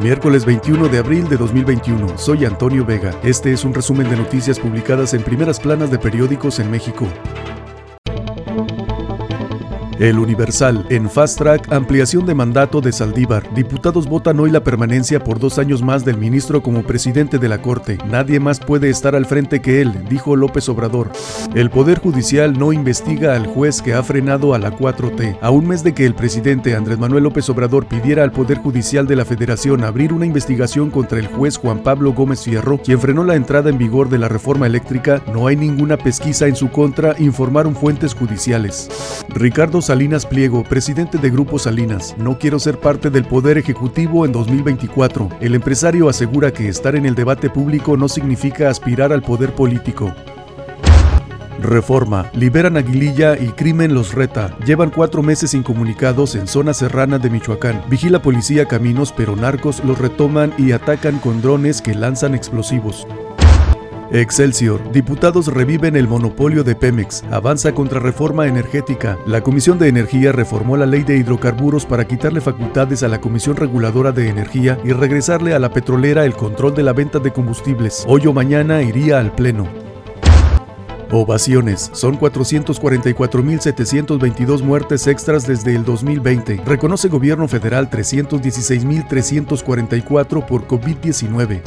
Miércoles 21 de abril de 2021. Soy Antonio Vega. Este es un resumen de noticias publicadas en primeras planas de periódicos en México. El Universal, en Fast Track, ampliación de mandato de Saldívar. Diputados votan hoy la permanencia por dos años más del ministro como presidente de la Corte. Nadie más puede estar al frente que él, dijo López Obrador. El Poder Judicial no investiga al juez que ha frenado a la 4T. A un mes de que el presidente Andrés Manuel López Obrador pidiera al Poder Judicial de la Federación abrir una investigación contra el juez Juan Pablo Gómez Fierro, quien frenó la entrada en vigor de la reforma eléctrica, no hay ninguna pesquisa en su contra, informaron fuentes judiciales. Ricardo Salinas Pliego, presidente de Grupo Salinas. No quiero ser parte del Poder Ejecutivo en 2024. El empresario asegura que estar en el debate público no significa aspirar al poder político. Reforma. Liberan Aguililla y crimen los reta. Llevan cuatro meses incomunicados en zona serrana de Michoacán. Vigila policía caminos, pero narcos los retoman y atacan con drones que lanzan explosivos. Excelsior. Diputados reviven el monopolio de Pemex. Avanza contra reforma energética. La Comisión de Energía reformó la ley de hidrocarburos para quitarle facultades a la Comisión Reguladora de Energía y regresarle a la petrolera el control de la venta de combustibles. Hoy o mañana iría al Pleno. Ovaciones. Son 444.722 muertes extras desde el 2020. Reconoce gobierno federal 316.344 por COVID-19.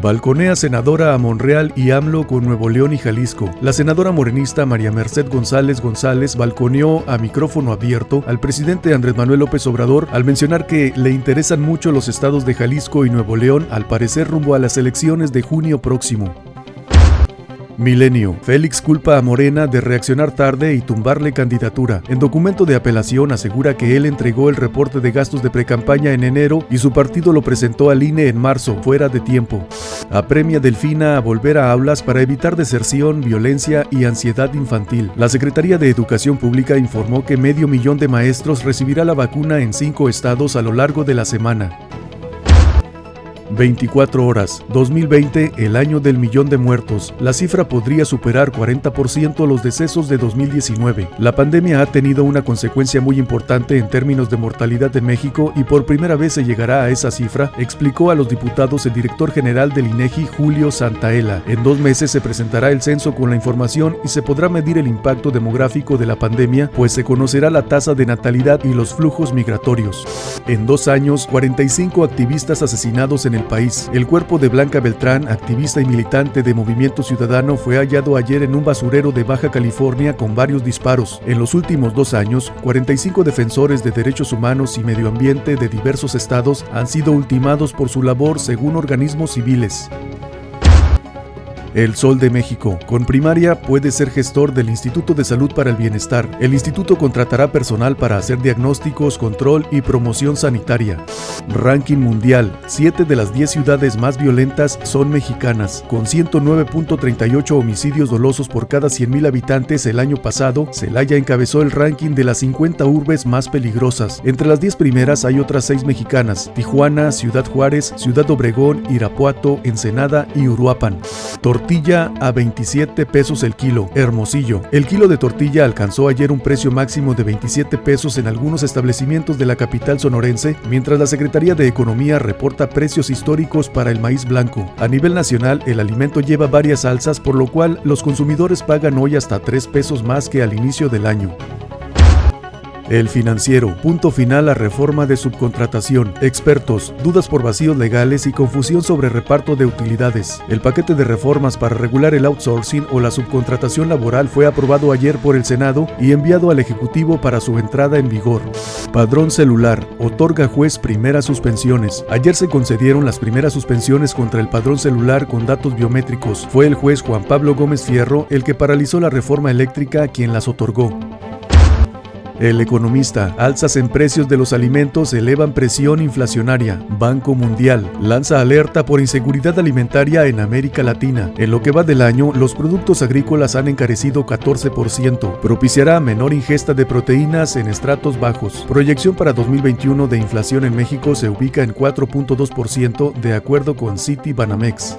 Balconea senadora a Monreal y AMLO con Nuevo León y Jalisco. La senadora morenista María Merced González González balconeó a micrófono abierto al presidente Andrés Manuel López Obrador al mencionar que le interesan mucho los estados de Jalisco y Nuevo León al parecer rumbo a las elecciones de junio próximo. Milenio. Félix culpa a Morena de reaccionar tarde y tumbarle candidatura. En documento de apelación asegura que él entregó el reporte de gastos de precampaña en enero y su partido lo presentó al INE en marzo, fuera de tiempo. Apremia Delfina a volver a aulas para evitar deserción, violencia y ansiedad infantil. La Secretaría de Educación Pública informó que medio millón de maestros recibirá la vacuna en cinco estados a lo largo de la semana. 24 horas. 2020, el año del millón de muertos. La cifra podría superar 40% los decesos de 2019. La pandemia ha tenido una consecuencia muy importante en términos de mortalidad en México y por primera vez se llegará a esa cifra, explicó a los diputados el director general del INEGI, Julio Santaella. En dos meses se presentará el censo con la información y se podrá medir el impacto demográfico de la pandemia, pues se conocerá la tasa de natalidad y los flujos migratorios. En dos años, 45 activistas asesinados en el país. El cuerpo de Blanca Beltrán, activista y militante de Movimiento Ciudadano, fue hallado ayer en un basurero de Baja California con varios disparos. En los últimos dos años, 45 defensores de derechos humanos y medio ambiente de diversos estados han sido ultimados por su labor según organismos civiles. El Sol de México. Con primaria puede ser gestor del Instituto de Salud para el Bienestar. El instituto contratará personal para hacer diagnósticos, control y promoción sanitaria. Ranking mundial. 7 de las 10 ciudades más violentas son mexicanas. Con 109.38 homicidios dolosos por cada 100.000 habitantes el año pasado, Celaya encabezó el ranking de las 50 urbes más peligrosas. Entre las 10 primeras hay otras 6 mexicanas. Tijuana, Ciudad Juárez, Ciudad Obregón, Irapuato, Ensenada y Uruapan. Tortilla a 27 pesos el kilo. Hermosillo. El kilo de tortilla alcanzó ayer un precio máximo de 27 pesos en algunos establecimientos de la capital sonorense, mientras la Secretaría de Economía reporta precios históricos para el maíz blanco. A nivel nacional, el alimento lleva varias alzas, por lo cual los consumidores pagan hoy hasta 3 pesos más que al inicio del año. El financiero. Punto final a reforma de subcontratación. Expertos. Dudas por vacíos legales y confusión sobre reparto de utilidades. El paquete de reformas para regular el outsourcing o la subcontratación laboral fue aprobado ayer por el Senado y enviado al Ejecutivo para su entrada en vigor. Padrón celular. Otorga juez primeras suspensiones. Ayer se concedieron las primeras suspensiones contra el padrón celular con datos biométricos. Fue el juez Juan Pablo Gómez Fierro el que paralizó la reforma eléctrica quien las otorgó. El economista, alzas en precios de los alimentos elevan presión inflacionaria. Banco Mundial lanza alerta por inseguridad alimentaria en América Latina. En lo que va del año, los productos agrícolas han encarecido 14%. Propiciará menor ingesta de proteínas en estratos bajos. Proyección para 2021 de inflación en México se ubica en 4.2% de acuerdo con City Banamex.